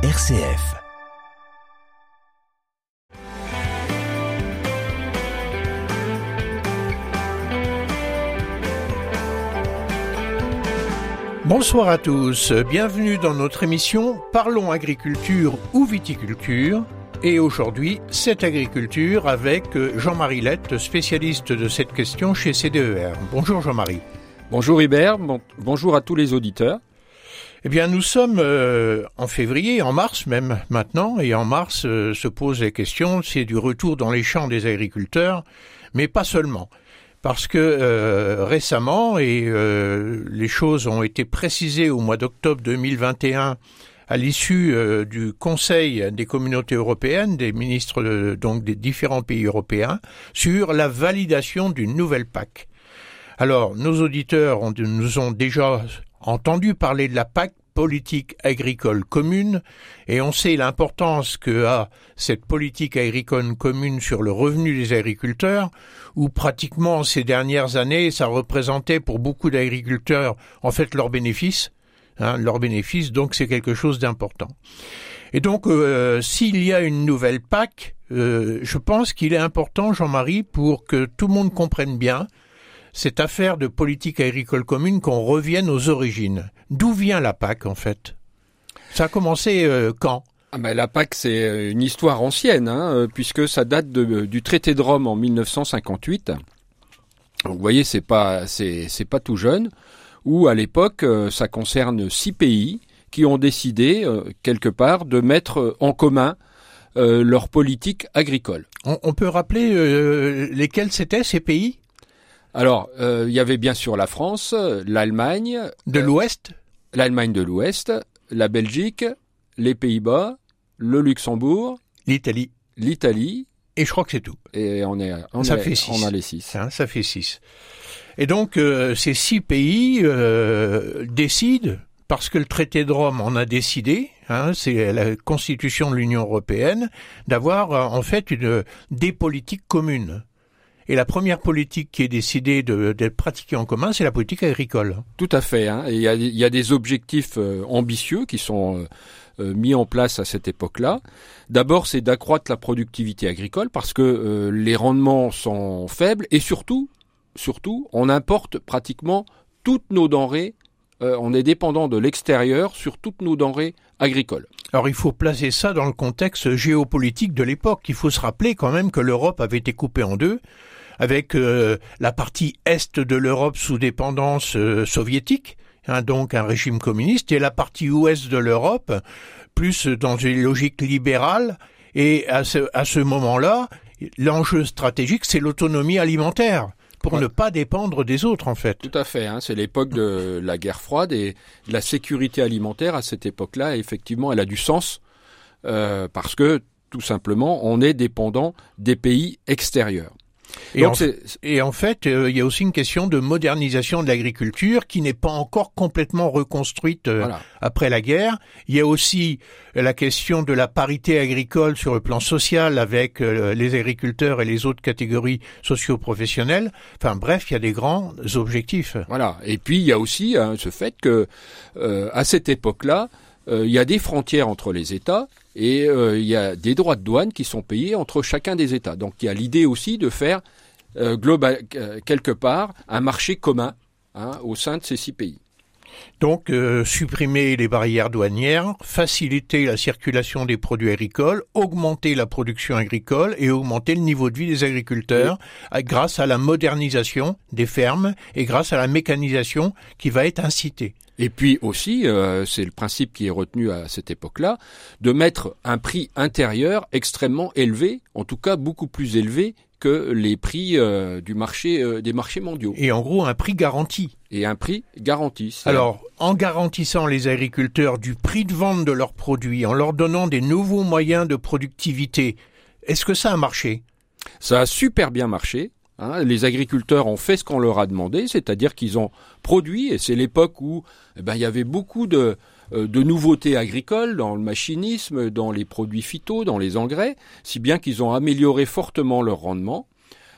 RCF. Bonsoir à tous, bienvenue dans notre émission Parlons agriculture ou viticulture. Et aujourd'hui, cette agriculture avec Jean-Marie Lette, spécialiste de cette question chez CDER. Bonjour Jean-Marie. Bonjour Hubert, bonjour à tous les auditeurs. Eh bien, nous sommes euh, en février, en mars même maintenant, et en mars euh, se posent les questions, c'est du retour dans les champs des agriculteurs, mais pas seulement. Parce que euh, récemment, et les choses ont été précisées au mois d'octobre 2021 à l'issue du Conseil des communautés européennes, des ministres donc des différents pays européens, sur la validation d'une nouvelle PAC. Alors, nos auditeurs nous ont déjà entendu parler de la PAC, politique agricole commune, et on sait l'importance que a cette politique agricole commune sur le revenu des agriculteurs, où pratiquement ces dernières années, ça représentait pour beaucoup d'agriculteurs en fait leurs bénéfices, hein, leurs bénéfices, donc c'est quelque chose d'important. Et donc, euh, s'il y a une nouvelle PAC, euh, je pense qu'il est important, Jean-Marie, pour que tout le monde comprenne bien cette affaire de politique agricole commune qu'on revienne aux origines. D'où vient la PAC en fait? Ça a commencé euh, quand? Ah ben, la PAC, c'est euh, une histoire ancienne, hein, euh, puisque ça date du traité de Rome en 1958. Donc, vous voyez, c'est pas, c'est, pas tout jeune. Où à l'époque, ça concerne six pays qui ont décidé quelque part de mettre en commun leur politique agricole. On, peut rappeler lesquels c'était ces pays? Alors, euh, il y avait bien sûr la France, l'Allemagne. De l'Ouest L'Allemagne de l'Ouest, la Belgique, les Pays-Bas, le Luxembourg. L'Italie. L'Italie. Et je crois que c'est tout. Et on est, on ça fait six. On a les six. Hein, ça fait six. Et donc, euh, ces six pays euh, décident, parce que le traité de Rome en a décidé, hein, c'est la constitution de l'Union européenne, d'avoir en fait une, des politiques communes. Et la première politique qui est décidée d'être pratiquée en commun, c'est la politique agricole. Tout à fait. Hein. Il, y a, des objectifs euh, ambitieux qui sont euh, euh, mis en place à cette époque-là. D'abord, c'est d'accroître la productivité agricole parce que les rendements sont faibles et surtout, surtout, on importe pratiquement toutes nos denrées on est dépendant de l'extérieur sur toutes nos denrées agricoles. Alors il faut placer ça dans le contexte géopolitique de l'époque. Il faut se rappeler quand même que l'Europe avait été coupée en deux avec euh, la partie est de l'Europe sous dépendance euh, soviétique, hein, donc un régime communiste, et la partie ouest de l'Europe plus dans une logique libérale. Et à ce, à ce moment-là, l'enjeu stratégique, c'est l'autonomie alimentaire pour ne pas dépendre des autres en fait. Tout à fait, hein, c'est l'époque de la guerre froide et la sécurité alimentaire à cette époque-là, effectivement, elle a du sens euh, parce que tout simplement, on est dépendant des pays extérieurs. Et, en, et en, fait, euh, il y a aussi une question de modernisation de l'agriculture qui n'est pas encore complètement reconstruite euh, après la guerre. Il y a aussi euh, la question de la parité agricole sur le plan social avec les agriculteurs et les autres catégories socio-professionnelles. Enfin bref, il y a des grands objectifs. Voilà. Et puis il y a aussi hein, ce fait que à cette époque-là, il y a des frontières entre les États et euh, il y a des droits de douane qui sont payés entre chacun des États. Donc il y a l'idée aussi de faire euh, global, euh, quelque part un marché commun hein, au sein de ces six pays. Donc, supprimer les barrières douanières, faciliter la circulation des produits agricoles, augmenter la production agricole et augmenter le niveau de vie des agriculteurs grâce à la modernisation des fermes et grâce à la mécanisation qui va être incitée. Et puis aussi, euh, c'est le principe qui est retenu à cette époque-là, de mettre un prix intérieur extrêmement élevé, en tout cas beaucoup plus élevé que les prix euh, du marché euh, des marchés mondiaux. Et en gros un prix garanti. Et un prix garanti. Alors, en garantissant les agriculteurs du prix de vente de leurs produits, en leur donnant des nouveaux moyens de productivité, est-ce que ça a marché? Ça a super bien marché. Hein, les agriculteurs ont fait ce qu'on leur a demandé, c'est-à-dire qu'ils ont produit, et c'est l'époque où eh ben, il y avait beaucoup de, euh, de nouveautés agricoles dans le machinisme, dans les produits phyto, dans les engrais, si bien qu'ils ont amélioré fortement leur rendement.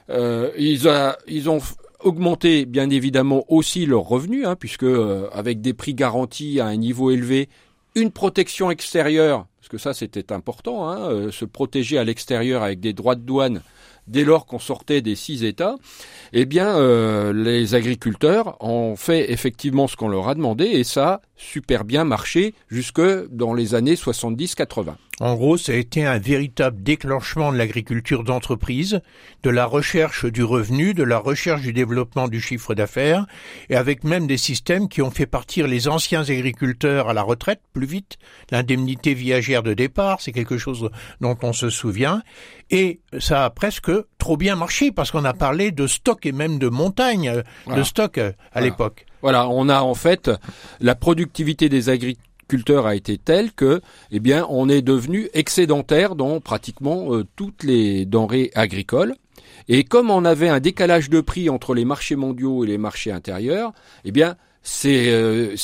Euh, ils, ont augmenté bien évidemment aussi leurs revenus, hein, puisque euh, avec des prix garantis à un niveau élevé, une protection extérieure, parce que ça c'était important, hein, se protéger à l'extérieur avec des droits de douane dès lors qu'on sortait des six États, eh bien, euh, les agriculteurs ont fait effectivement ce qu'on leur a demandé et ça a super bien marché jusque dans les années 70-80. En gros, ça a été un véritable déclenchement de l'agriculture d'entreprise, de la recherche du revenu, de la recherche du développement du chiffre d'affaires, et avec même des systèmes qui ont fait partir les anciens agriculteurs à la retraite plus vite. L'indemnité viagère de départ, c'est quelque chose dont on se souvient, et ça a presque trop bien marché parce qu'on a parlé de stock et même de montagne de stock à l'époque. Voilà, on a en fait la productivité des agriculteurs a été telle que, eh bien, on est devenu excédentaire dans pratiquement euh, toutes les denrées agricoles. Et comme on avait un décalage de prix entre les marchés mondiaux et les marchés intérieurs, eh bien, ces, euh,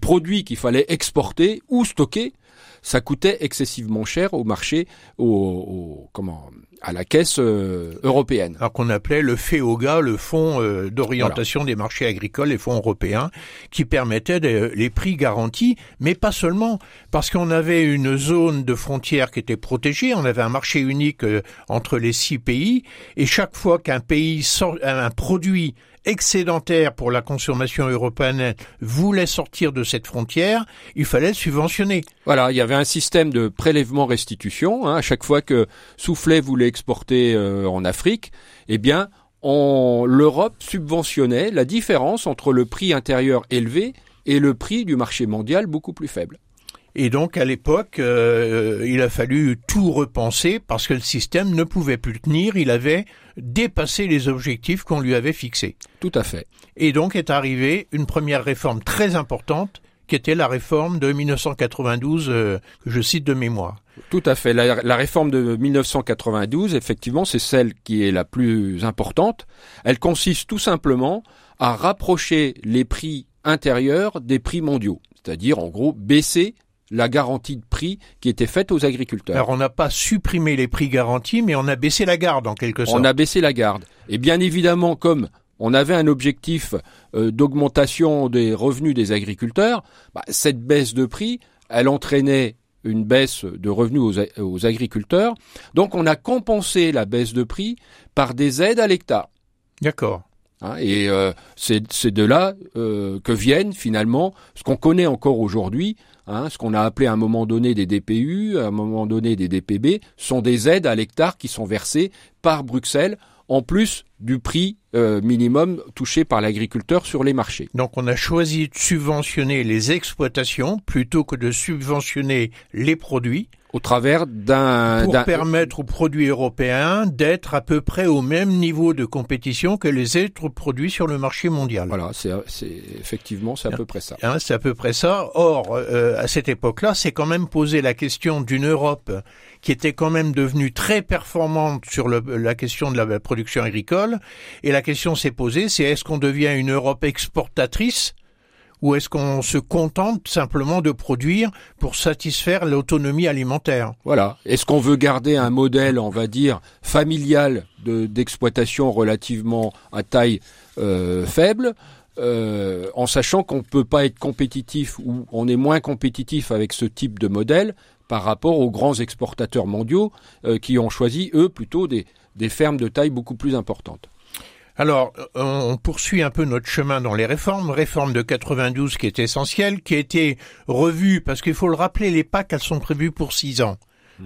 produits qu'il fallait exporter ou stocker, ça coûtait excessivement cher au marché, au, au comment, à la caisse euh, européenne. Alors qu'on appelait le FEOGA, le Fonds euh, d'orientation des marchés agricoles, les fonds européens, qui permettaient les prix garantis, mais pas seulement, parce qu'on avait une zone de frontière qui était protégée, on avait un marché unique euh, entre les six pays, et chaque fois qu'un pays sort un produit excédentaire pour la consommation européenne voulait sortir de cette frontière, il fallait subventionner. Voilà, il y avait un système de prélèvement-restitution. Hein, à chaque fois que Soufflet voulait exporter euh, en Afrique, eh bien, l'Europe subventionnait la différence entre le prix intérieur élevé et le prix du marché mondial beaucoup plus faible. Et donc à l'époque, euh, il a fallu tout repenser parce que le système ne pouvait plus tenir, il avait dépassé les objectifs qu'on lui avait fixés. Tout à fait. Et donc est arrivée une première réforme très importante qui était la réforme de 1992 euh, que je cite de mémoire. Tout à fait. La, la réforme de 1992, effectivement, c'est celle qui est la plus importante. Elle consiste tout simplement à rapprocher les prix intérieurs des prix mondiaux, c'est-à-dire en gros baisser la garantie de prix qui était faite aux agriculteurs. Alors on n'a pas supprimé les prix garantis, mais on a baissé la garde en quelque sorte. On a baissé la garde. Et bien évidemment, comme on avait un objectif euh, d'augmentation des revenus des agriculteurs, bah, cette baisse de prix, elle entraînait une baisse de revenus aux, agriculteurs. Donc on a compensé la baisse de prix par des aides à l'hectare. D'accord. Hein, et euh, c'est de là euh, que viennent finalement ce qu'on connaît encore aujourd'hui, Hein, ce qu'on a appelé à un moment donné des DPU, à un moment donné des DPB, sont des aides à l'hectare qui sont versées par Bruxelles en plus du prix euh, minimum touché par l'agriculteur sur les marchés. Donc on a choisi de subventionner les exploitations plutôt que de subventionner les produits au travers d'un pour permettre aux produits européens d'être à peu près au même niveau de compétition que les autres produits sur le marché mondial. Voilà, c'est effectivement c'est à peu près ça. Hein, c'est à peu près ça. Or, euh, à cette époque-là, c'est quand même posé la question d'une Europe qui était quand même devenue très performante sur le, la question de la production agricole, et la question s'est posée, c'est est-ce qu'on devient une Europe exportatrice ou est-ce qu'on se contente simplement de produire pour satisfaire l'autonomie alimentaire? Voilà. Est-ce qu'on veut garder un modèle, on va dire, familial d'exploitation relativement à taille euh, faible euh, en sachant qu'on ne peut pas être compétitif ou on est moins compétitif avec ce type de modèle par rapport aux grands exportateurs mondiaux euh, qui ont choisi, eux, plutôt des, des fermes de taille beaucoup plus importante. Alors, on poursuit un peu notre chemin dans les réformes. Réforme de 92 qui est essentielle, qui a été revue, parce qu'il faut le rappeler, les PAC, elles sont prévues pour six ans.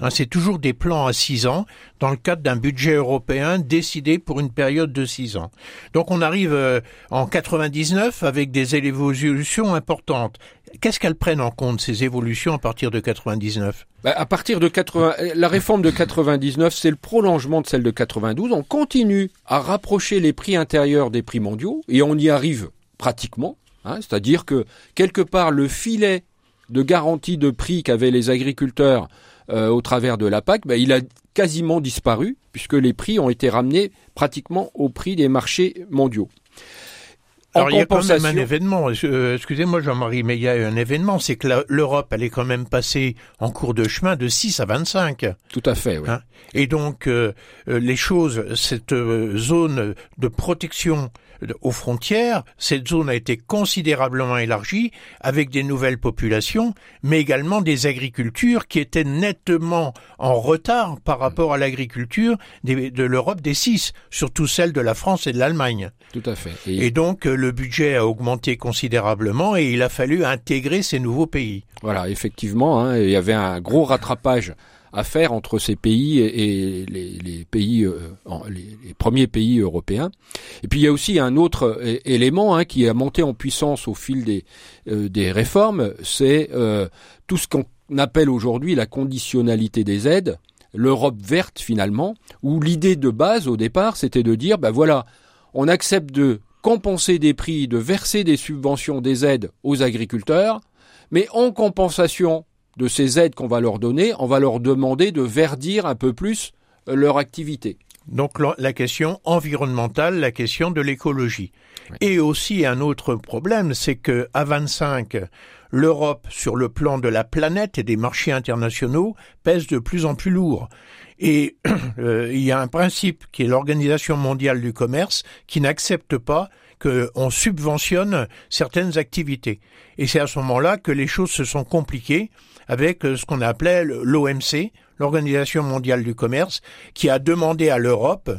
Hein, c'est toujours des plans à six ans dans le cadre d'un budget européen décidé pour une période de six ans. Donc on arrive euh, en 99 avec des évolutions importantes. Qu'est-ce qu'elles prennent en compte ces évolutions à partir de 99 bah, À partir de 80, la réforme de 99, c'est le prolongement de celle de 92. On continue à rapprocher les prix intérieurs des prix mondiaux et on y arrive pratiquement. Hein, C'est-à-dire que quelque part le filet de garantie de prix qu'avaient les agriculteurs euh, au travers de la PAC, ben, il a quasiment disparu puisque les prix ont été ramenés pratiquement au prix des marchés mondiaux. Alors il y a quand même un événement, euh, excusez-moi Jean-Marie, mais il y a un événement, c'est que l'Europe, elle est quand même passée en cours de chemin de 6 à 25. Tout à fait, oui. Hein Et donc euh, les choses, cette zone de protection aux frontières, cette zone a été considérablement élargie avec des nouvelles populations, mais également des agricultures qui étaient nettement en retard par rapport à l'agriculture de l'Europe des six, surtout celle de la France et de l'Allemagne. Tout à fait. Et... donc le budget a augmenté considérablement et il a fallu intégrer ces nouveaux pays. Voilà, effectivement, hein, il y avait un gros rattrapage à faire entre ces pays et, les, pays, euh, les, premiers pays européens. Et puis il y a aussi un autre élément hein, qui a monté en puissance au fil des, euh, des réformes, c'est euh, tout ce qu'on appelle aujourd'hui la conditionnalité des aides, l'Europe verte finalement, où l'idée de base au départ c'était de dire, ben voilà, on accepte de compenser des prix, de verser des subventions, des aides aux agriculteurs, mais en compensation de ces aides qu'on va leur donner, on va leur demander de verdir un peu plus euh, leur activité. Donc la question environnementale, la question de l'écologie. Et aussi un autre problème, c'est que à 25, l'Europe, sur le plan de la planète et des marchés internationaux, pèse de plus en plus lourd. Et euh, il y a un principe qui est l'Organisation mondiale du commerce qui n'accepte pas qu'on subventionne certaines activités. Et c'est à ce moment-là que les choses se sont compliquées avec euh, ce qu'on appelait l'OMC, l'Organisation mondiale du commerce, qui a demandé à l'Europe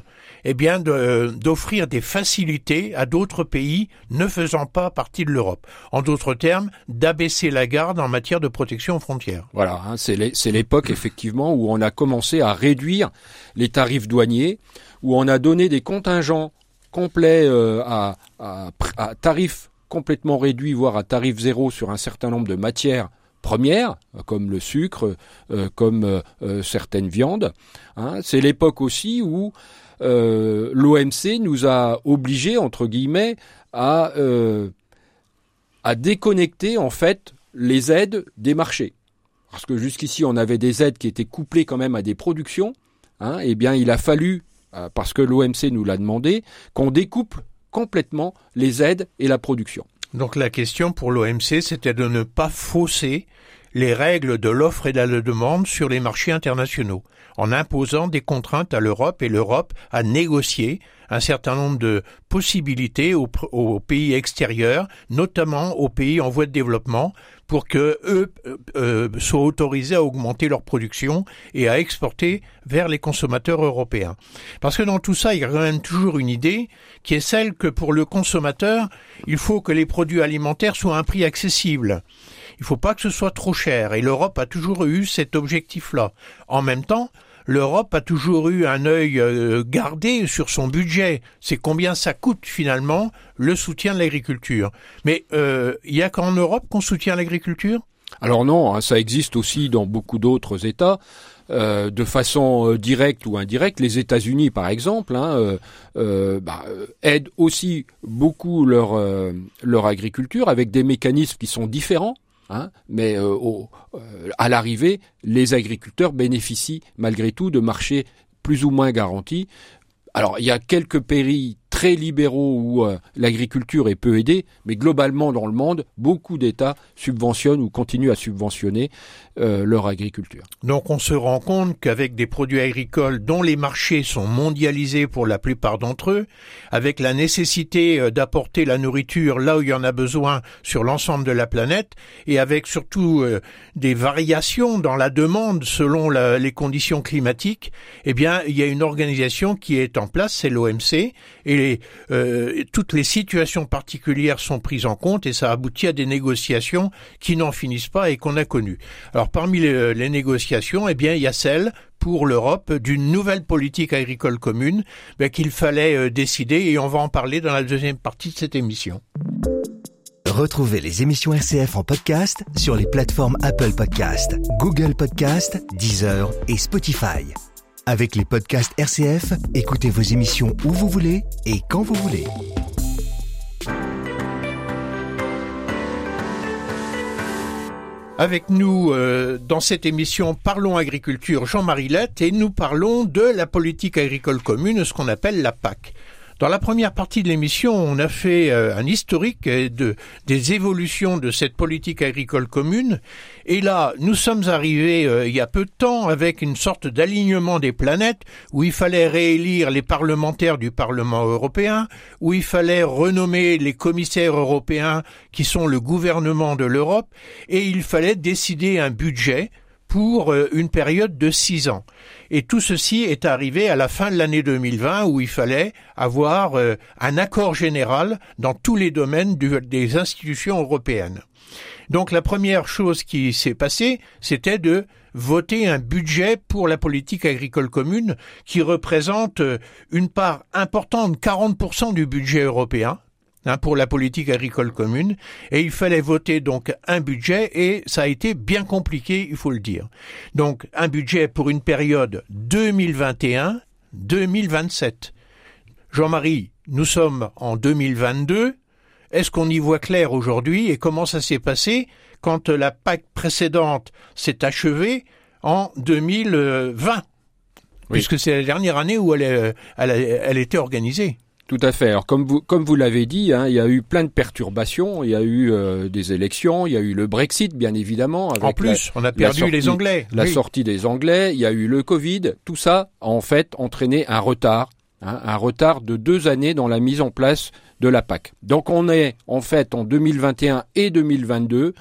eh bien d'offrir des facilités à d'autres pays ne faisant pas partie de l'Europe. En d'autres termes, d'abaisser la garde en matière de protection aux frontières. Voilà, hein, c'est l'époque effectivement où on a commencé à réduire les tarifs douaniers, où on a donné des contingents complets euh, à, à, tarifs complètement réduits, voire à tarif zéro sur un certain nombre de matières premières, comme le sucre, euh, comme euh, certaines viandes. Hein. C'est l'époque aussi où l'OMC nous a obligés, entre guillemets, à, à déconnecter en fait les aides des marchés. Parce que jusqu'ici, on avait des aides qui étaient couplées quand même à des productions. Hein, eh bien, il a fallu, parce que l'OMC nous l'a demandé, qu'on découple complètement les aides et la production. Donc la question pour l'OMC, c'était de ne pas fausser les règles de l'offre et de la demande sur les marchés internationaux, en imposant des contraintes à l'Europe et l'Europe a négocié un certain nombre de possibilités aux, pays extérieurs, notamment aux pays en voie de développement, pour que eux euh, soient autorisés à augmenter leur production et à exporter vers les consommateurs européens. Parce que dans tout ça, il y a toujours une idée qui est celle que pour le consommateur, il faut que les produits alimentaires soient à un prix accessible. Il ne faut pas que ce soit trop cher et l'Europe a toujours eu cet objectif-là. En même temps, l'Europe a toujours eu un œil euh, gardé sur son budget. C'est combien ça coûte finalement le soutien de l'agriculture. Mais euh, il y a qu'en Europe qu'on soutient l'agriculture? Alors non, hein, ça existe aussi dans beaucoup d'autres États. Euh, de façon directe ou indirecte. Les États-Unis, par exemple, hein, bah, aident aussi beaucoup leur agriculture avec des mécanismes qui sont différents. Hein, mais euh, euh, à l'arrivée, les agriculteurs bénéficient malgré tout de marchés plus ou moins garantis. Alors il y a quelques pays très libéraux où euh, l'agriculture est peu aidée, mais globalement dans le monde, beaucoup d'États subventionnent ou continuent à subventionner euh, leur agriculture. Donc on se rend compte qu'avec des produits agricoles dont les marchés sont mondialisés pour la plupart d'entre eux, avec la nécessité euh, d'apporter la nourriture là où il y en a besoin sur l'ensemble de la planète, et avec surtout des variations dans la demande selon les conditions climatiques, eh bien il y a une organisation qui est en place, c'est l'OMC, et euh, toutes les situations particulières sont prises en compte et ça aboutit à des négociations qui n'en finissent pas et qu'on a connues. Alors parmi les, négociations, eh bien il y a celle pour l'Europe d'une nouvelle politique agricole commune ben, qu'il fallait euh, décider et on va en parler dans la deuxième partie de cette émission. Retrouvez les émissions RCF en podcast sur les plateformes Apple Podcast, Google Podcast, Deezer et Spotify. Avec les podcasts RCF, écoutez vos émissions où vous voulez et quand vous voulez. Avec nous euh, dans cette émission Parlons agriculture Jean-Marie Lette et nous parlons de la politique agricole commune, ce qu'on appelle la PAC. Dans la première partie de l'émission, on a fait euh, un historique de, des évolutions de cette politique agricole commune. Et là, nous sommes arrivés euh, il y a peu de temps avec une sorte d'alignement des planètes où il fallait réélire les parlementaires du Parlement européen, où il fallait renommer les commissaires européens qui sont le gouvernement de l'Europe, et il fallait décider un budget pour euh, une période de six ans. Et tout ceci est arrivé à la fin de l'année 2020 où il fallait avoir euh, un accord général dans tous les domaines des institutions européennes. Donc la première chose qui s'est passée, c'était de voter un budget pour la politique agricole commune qui représente euh, une part importante, 40% du budget européen, Hein, pour la politique agricole commune, et il fallait voter donc un budget, et ça a été bien compliqué, il faut le dire. Donc un budget pour une période 2021-2027. Jean-Marie, nous sommes en 2022. Est-ce qu'on y voit clair aujourd'hui et comment ça s'est passé quand la PAC précédente s'est achevée en 2020 Puisque c'est la dernière année où elle, elle, elle était organisée. Tout à fait. Alors comme vous comme vous l'avez dit, hein, il y a eu plein de perturbations. Il y a eu euh, des élections, il y a eu le Brexit, bien évidemment. en plus, on a perdu les Anglais. La sortie des Anglais. Il y a eu le Covid. Tout ça a en fait entraîné un retard, hein, un retard de deux années dans la mise en place de la PAC. Donc on est en fait en 2021 et 2022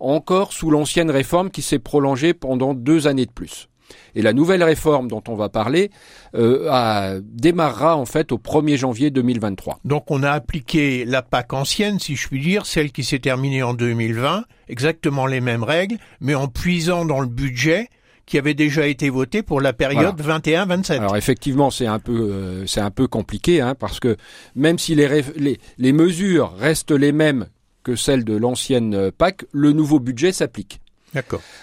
encore sous l'ancienne réforme qui s'est prolongée pendant deux années de plus. Et la nouvelle réforme dont on va parler euh, démarrera en fait au 1er janvier 2023. Donc on a appliqué la PAC ancienne, si je puis dire, celle qui s'est terminée en 2020, exactement les mêmes règles, mais en puisant dans le budget qui avait déjà été voté pour la période 21-27. Alors effectivement, c'est un peu euh, c'est un peu compliqué hein, parce que même si les, les, les mesures restent les mêmes que celles de l'ancienne PAC, le nouveau budget s'applique.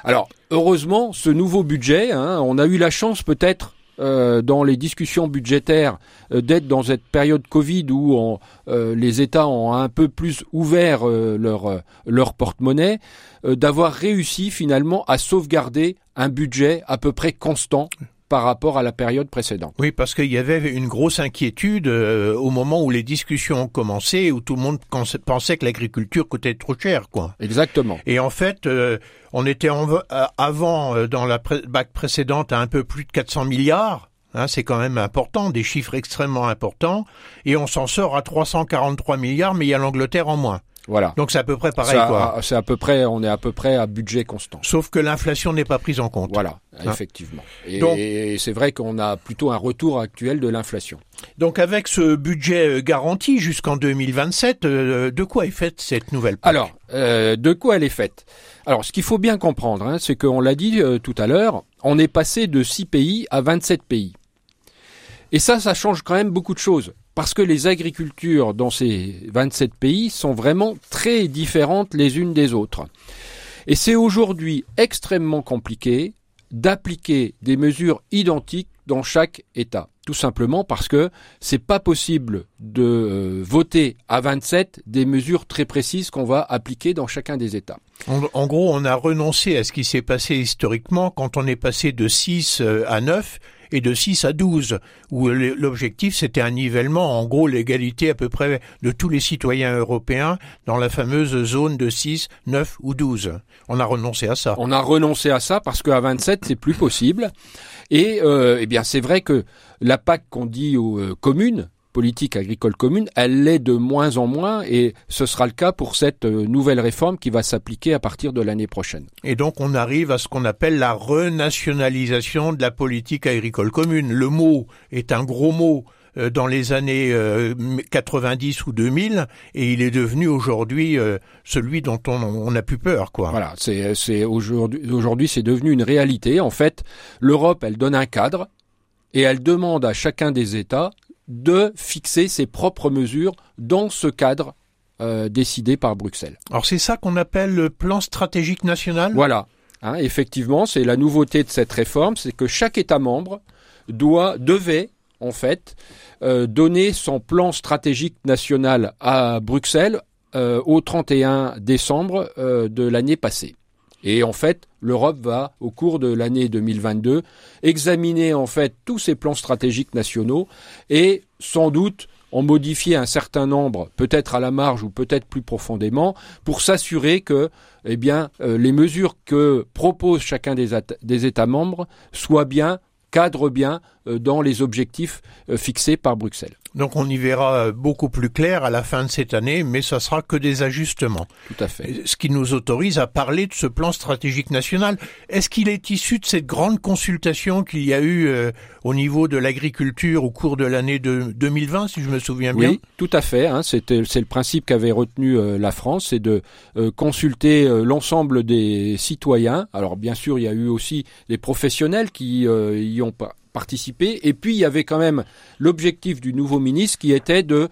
Alors, heureusement, ce nouveau budget, hein, on a eu la chance peut-être euh, dans les discussions budgétaires euh, d'être dans cette période Covid où euh, les États ont un peu plus ouvert leur, leur porte-monnaie, d'avoir réussi finalement à sauvegarder un budget à peu près constant par rapport à la période précédente. Oui, parce qu'il y avait une grosse inquiétude euh, au moment où les discussions ont commencé, où tout le monde pensait que l'agriculture coûtait trop cher, quoi. Exactement. Et en fait, euh, on était en, euh, avant, dans la bac précédente, à un peu plus de 400 milliards. Hein, c'est quand même important, des chiffres extrêmement importants, et on s'en sort à 343 milliards, mais il y a l'Angleterre en moins. Voilà. Donc c'est à peu près pareil, quoi. C'est à peu près, on est à peu près à budget constant. Sauf que l'inflation n'est pas prise en compte. Voilà, hein. effectivement. Et, c'est vrai qu'on a plutôt un retour actuel de l'inflation. Donc avec ce budget euh, garanti jusqu'en 2027, euh, de quoi est faite cette nouvelle PAC Alors, euh, de quoi elle est faite? Alors, ce qu'il faut bien comprendre, hein, c'est qu'on l'a dit tout à l'heure, on est passé de 6 pays à 27 pays. Et ça, ça change quand même beaucoup de choses parce que les agricultures dans ces 27 pays sont vraiment très différentes les unes des autres. Et c'est aujourd'hui extrêmement compliqué d'appliquer des mesures identiques dans chaque État. Tout simplement parce que c'est pas possible de euh, voter à 27 des mesures très précises qu'on va appliquer dans chacun des États. En, gros, on a renoncé à ce qui s'est passé historiquement quand on est passé de 6 euh, à 9 et de 6 à 12, où l'objectif c'était un nivellement, en gros l'égalité à peu près de tous les citoyens européens dans la fameuse zone de 6, 9 ou 12. On a renoncé à ça. On a renoncé à ça parce qu'à 27 c'est plus possible. Et euh, eh bien c'est vrai que la PAC qu'on dit aux euh, communes, politique agricole commune, elle l'est de moins en moins et ce sera le cas pour cette euh, nouvelle réforme qui va s'appliquer à partir de l'année prochaine. Et donc on arrive à ce qu'on appelle la renationalisation de la politique agricole commune. Le mot est un gros mot euh, dans les années 90 euh, ou 2000 et il est devenu aujourd'hui celui dont on, a plus peur quoi. Voilà, c'est c'est aujourd'hui aujourd'hui c'est devenu une réalité en fait. L'Europe, elle donne un cadre et elle demande à chacun des États de fixer ses propres mesures dans ce cadre euh, décidé par Bruxelles. Alors c'est ça qu'on appelle le plan stratégique national? Voilà. Hein, effectivement, c'est la nouveauté de cette réforme, c'est que chaque État membre doit, devait, en fait, euh, donner son plan stratégique national à Bruxelles euh, au 31 décembre de l'année passée. Et en fait, l'Europe va, au cours de l'année 2022, examiner en fait tous ces plans stratégiques nationaux et sans doute en modifier un certain nombre, peut-être à la marge ou peut-être plus profondément, pour s'assurer que, eh bien, euh, les mesures que propose chacun des, des États membres soient bien cadrent bien dans les objectifs euh, fixés par Bruxelles. Donc on y verra euh, beaucoup plus clair à la fin de cette année, mais ça sera que des ajustements. Tout à fait. Ce qui nous autorise à parler de ce plan stratégique national. Est-ce qu'il est issu de cette grande consultation qu'il y a eu au niveau de l'agriculture au cours de l'année de 2020, si je me souviens bien? Oui, tout à fait. Hein, c'est le principe qu'avait retenu la France, c'est de consulter l'ensemble des citoyens. Alors bien sûr, il y a eu aussi des professionnels qui y ont Et puis il y avait quand même l'objectif du nouveau ministre qui était de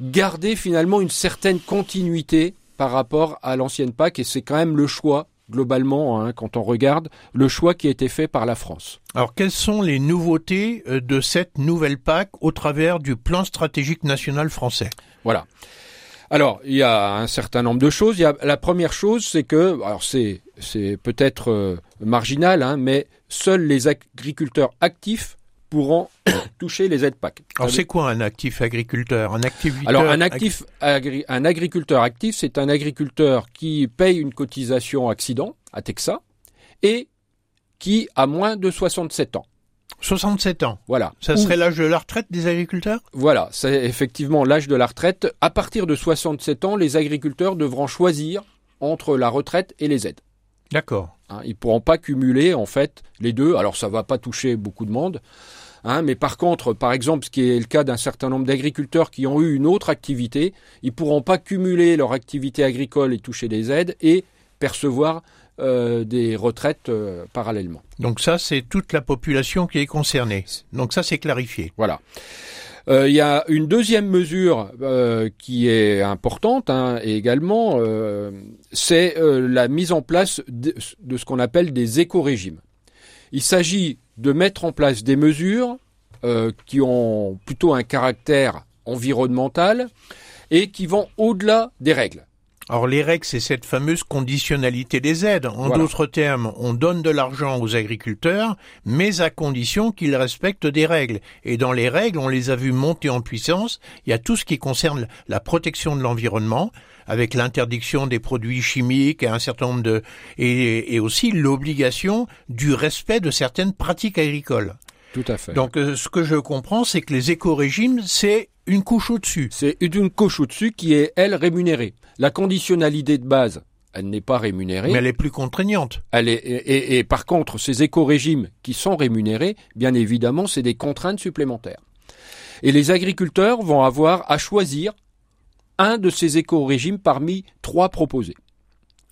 garder finalement une certaine continuité par rapport à l'ancienne PAC. Et c'est quand même le choix globalement, hein, quand on regarde le choix qui a été fait par la France. Alors, quelles sont les nouveautés euh, de cette nouvelle PAC au travers du plan stratégique national français? Voilà. Alors, il y a un certain nombre de choses. Il y a, la première chose, c'est que, alors c'est, c'est peut-être marginal, hein, mais seuls les agriculteurs actifs pourront toucher les aides PAC. Alors c'est quoi un actif agriculteur? Un activiteur Alors un actif un agriculteur actif, c'est un agriculteur qui paye une cotisation accident à Texas et qui a moins de 67 ans. 67 ans? Voilà. Ça serait l'âge de la retraite des agriculteurs? Voilà, c'est effectivement l'âge de la retraite. À partir de 67 ans, les agriculteurs devront choisir entre la retraite et les aides. D'accord. Hein, ils pourront pas cumuler en fait les deux. Alors ça va pas toucher beaucoup de monde. Hein, mais par contre, par exemple, ce qui est le cas d'un certain nombre d'agriculteurs qui ont eu une autre activité, ils pourront pas cumuler leur activité agricole et toucher des aides et percevoir euh, des retraites euh, parallèlement. Donc ça, c'est toute la population qui est concernée. Donc ça, c'est clarifié. Voilà. Euh, il y a une deuxième mesure qui est importante hein, également, c'est la mise en place de, de ce qu'on appelle des éco-régimes. Il s'agit de mettre en place des mesures qui ont plutôt un caractère environnemental et qui vont au-delà des règles. Alors les règles, c'est cette fameuse conditionnalité des aides. En d'autres termes, on donne de l'argent aux agriculteurs, mais à condition qu'ils respectent des règles. Et dans les règles, on les a vues monter en puissance. Il y a tout ce qui concerne la protection de l'environnement, avec l'interdiction des produits chimiques et un certain nombre de et, et aussi l'obligation du respect de certaines pratiques agricoles. Tout à fait. Donc euh, ce que je comprends, c'est que les éco-régimes, c'est une couche au-dessus. C'est une couche au-dessus qui est, elle, rémunérée. La conditionnalité de base, elle n'est pas rémunérée. Mais elle est plus contraignante. Elle est, et, et, par contre, ces éco-régimes qui sont rémunérés, bien évidemment, c'est des contraintes supplémentaires. Et les agriculteurs vont avoir à choisir un de ces éco-régimes parmi trois proposés.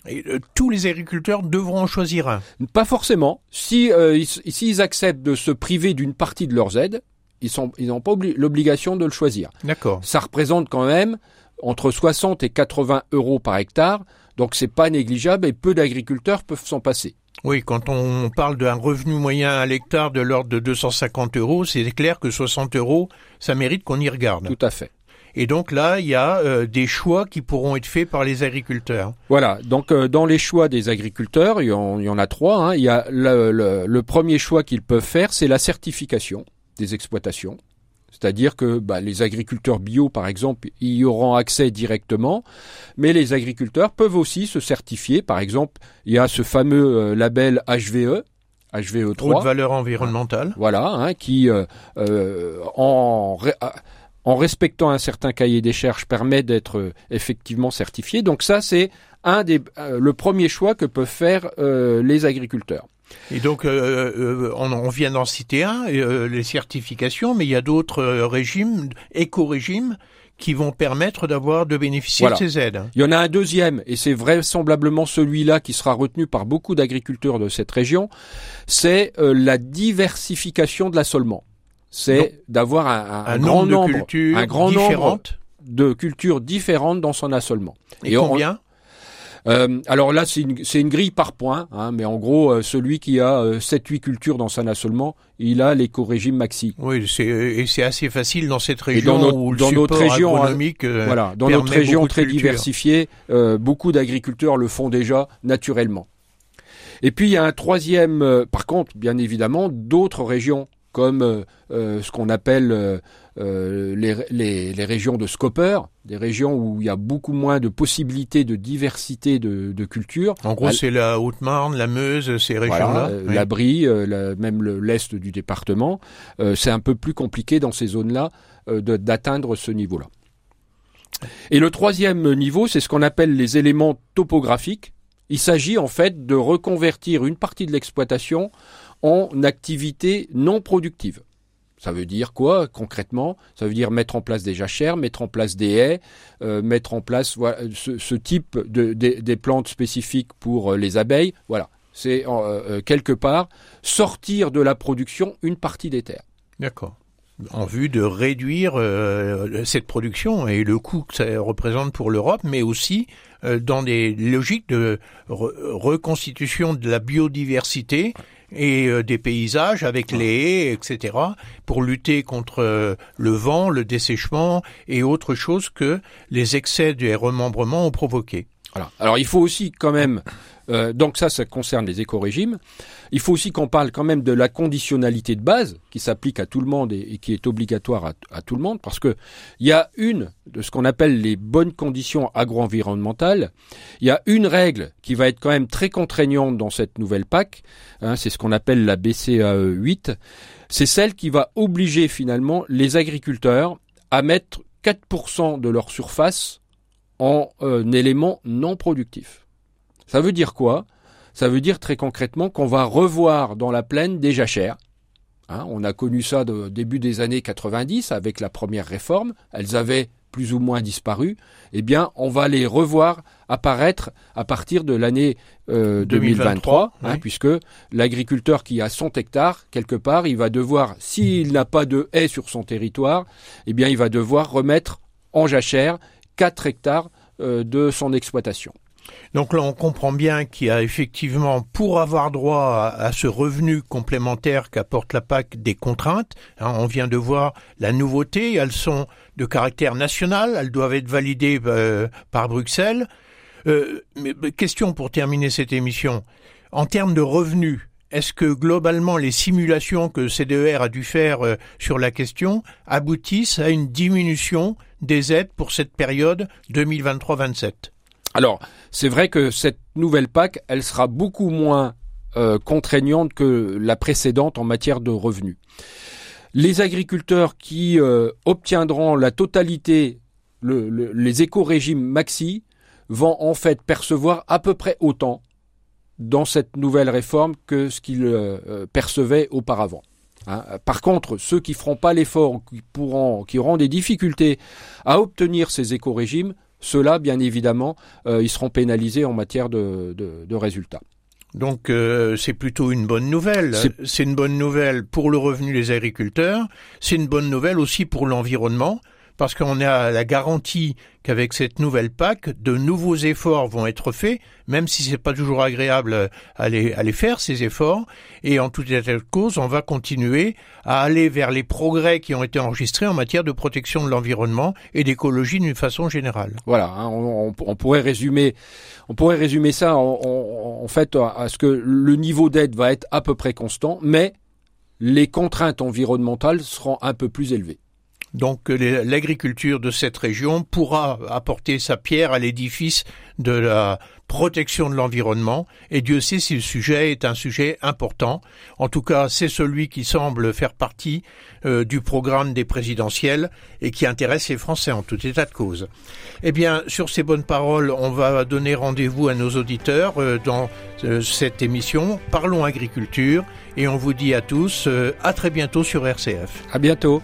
Et euh, tous les agriculteurs devront en choisir un. Pas forcément. Si euh, s'ils acceptent de se priver d'une partie de leurs aides, ils n'ont pas l'obligation de le choisir. D'accord. Ça représente quand même entre 60 et 80 euros par hectare, donc c'est pas négligeable et peu d'agriculteurs peuvent s'en passer. Oui, quand on parle d'un revenu moyen à l'hectare de l'ordre de 250 euros, c'est clair que 60 euros, ça mérite qu'on y regarde. Tout à fait. Et donc là, il y a euh, des choix qui pourront être faits par les agriculteurs. Voilà. Donc euh, dans les choix des agriculteurs, il y en, il y en a trois. Hein. Il y a le, le, le premier choix qu'ils peuvent faire, c'est la certification des exploitations. C'est-à-dire que bah, les agriculteurs bio, par exemple, y auront accès directement, mais les agriculteurs peuvent aussi se certifier. Par exemple, il y a ce fameux euh, label HVE, HVE3. Haute valeur environnementale. Voilà, hein, qui, euh, euh, en, en respectant un certain cahier des charges, permet d'être effectivement certifié. Donc ça, c'est un des, le premier choix que peuvent faire euh, les agriculteurs. Et donc, euh, on, on, vient d'en citer un, euh, les certifications, mais il y a d'autres régimes, éco-régimes, qui vont permettre d'avoir de bénéficier voilà. de ces aides. Il y en a un deuxième, et c'est vraisemblablement celui-là qui sera retenu par beaucoup d'agriculteurs de cette région, c'est euh, la diversification de l'assolement. C'est d'avoir un, un, un, grand nombre, de cultures un grand différentes. nombre de cultures différentes dans son assolement. Et, et combien on, euh, alors là, c'est une, une, grille par point, hein, mais en gros, euh, celui qui a euh, 7-8 cultures dans son assolement, il a l'éco-régime maxi. Oui, c'est, et c'est assez facile dans cette région et dans notre, où le dans notre région, agronomique euh, voilà, dans notre région très diversifiée, euh, beaucoup d'agriculteurs le font déjà naturellement. Et puis il y a un troisième, euh, par contre, bien évidemment, d'autres régions comme euh, euh, ce qu'on appelle euh, les, les, régions de Scopper, des régions où il y a beaucoup moins de possibilités de diversité de, de cultures. En gros, c'est la Haute-Marne, la Meuse, ces régions-là. La Brie, même l'est du département. c'est un peu plus compliqué dans ces zones-là d'atteindre ce niveau-là. Et le troisième niveau, c'est ce qu'on appelle les éléments topographiques. Il s'agit en fait de reconvertir une partie de l'exploitation en activité non productive. Ça veut dire quoi concrètement? Ça veut dire mettre en place des jachères, mettre en place des haies, euh, mettre en place ce, type de, des plantes spécifiques pour euh, les abeilles. Voilà, c'est euh, quelque part sortir de la production une partie des terres. D'accord en vue de réduire cette production et le coût que ça représente pour l'Europe, mais aussi dans des logiques de reconstitution de la biodiversité et euh, des paysages avec les haies, etc., pour lutter contre le vent, le dessèchement et autre chose que les excès des remembrements ont provoqué. Voilà. Alors il faut aussi quand même euh, donc ça, ça concerne les éco-régimes. Il faut aussi qu'on parle quand même de la conditionnalité de base qui s'applique à tout le monde et, qui est obligatoire à, tout le monde parce que il y a une de ce qu'on appelle les bonnes conditions agro-environnementales. Il y a une règle qui va être quand même très contraignante dans cette nouvelle PAC. Hein, c'est ce qu'on appelle la BCAE 8. C'est celle qui va obliger finalement les agriculteurs à mettre 4% de leur surface en euh, éléments non productifs. Ça veut dire quoi? Ça veut dire très concrètement qu'on va revoir dans la plaine des jachères. Hein, on a connu ça au début des années 90 avec la première réforme. Elles avaient plus ou moins disparu, eh bien, on va les revoir apparaître à partir de l'année 2023, euh, hein, puisque l'agriculteur qui a 100 hectares, quelque part, il va devoir, s'il n'a pas de haie sur son territoire, eh bien, il va devoir remettre en jachère 4 hectares euh, de son exploitation. Donc là, on comprend bien qu'il y a effectivement, pour avoir droit à, ce revenu complémentaire qu'apporte la PAC, des contraintes. Hein, on vient de voir la nouveauté, elles sont de caractère national, elles doivent être validées euh, par Bruxelles. Euh, question pour terminer cette émission. En termes de revenus, est-ce que globalement les simulations que CDER a dû faire euh, sur la question aboutissent à une diminution des aides pour cette période 2023-27 alors, c'est vrai que cette nouvelle PAC, elle sera beaucoup moins euh, contraignante que la précédente en matière de revenus. Les agriculteurs qui euh, obtiendront la totalité, les éco-régimes maxi, vont en fait percevoir à peu près autant dans cette nouvelle réforme que ce qu'ils euh, percevaient auparavant. Hein. Par contre, ceux qui feront pas l'effort, qui pourront, qui auront des difficultés à obtenir ces éco-régimes, ceux-là, bien évidemment, euh, ils seront pénalisés en matière de, résultats. Donc euh, c'est plutôt une bonne nouvelle. C'est une bonne nouvelle pour le revenu des agriculteurs. C'est une bonne nouvelle aussi pour l'environnement parce qu'on a la garantie qu'avec cette nouvelle PAC, de nouveaux efforts vont être faits, même si c'est pas toujours agréable à les, à faire, ces efforts. Et en toute état de cause, on va continuer à aller vers les progrès qui ont été enregistrés en matière de protection de l'environnement et d'écologie d'une façon générale. Voilà, hein, on, pourrait résumer, on pourrait résumer ça en fait à ce que le niveau d'aide va être à peu près constant, mais les contraintes environnementales seront un peu plus élevées. Donc l'agriculture de cette région pourra apporter sa pierre à l'édifice de la protection de l'environnement, et Dieu sait si le sujet est un sujet important. En tout cas, c'est celui qui semble faire partie euh, du programme des présidentielles et qui intéresse les Français en tout état de cause. Eh bien, sur ces bonnes paroles, on va donner rendez-vous à nos auditeurs euh, dans euh, cette émission Parlons agriculture, et on vous dit à tous à très bientôt sur RCF. À bientôt.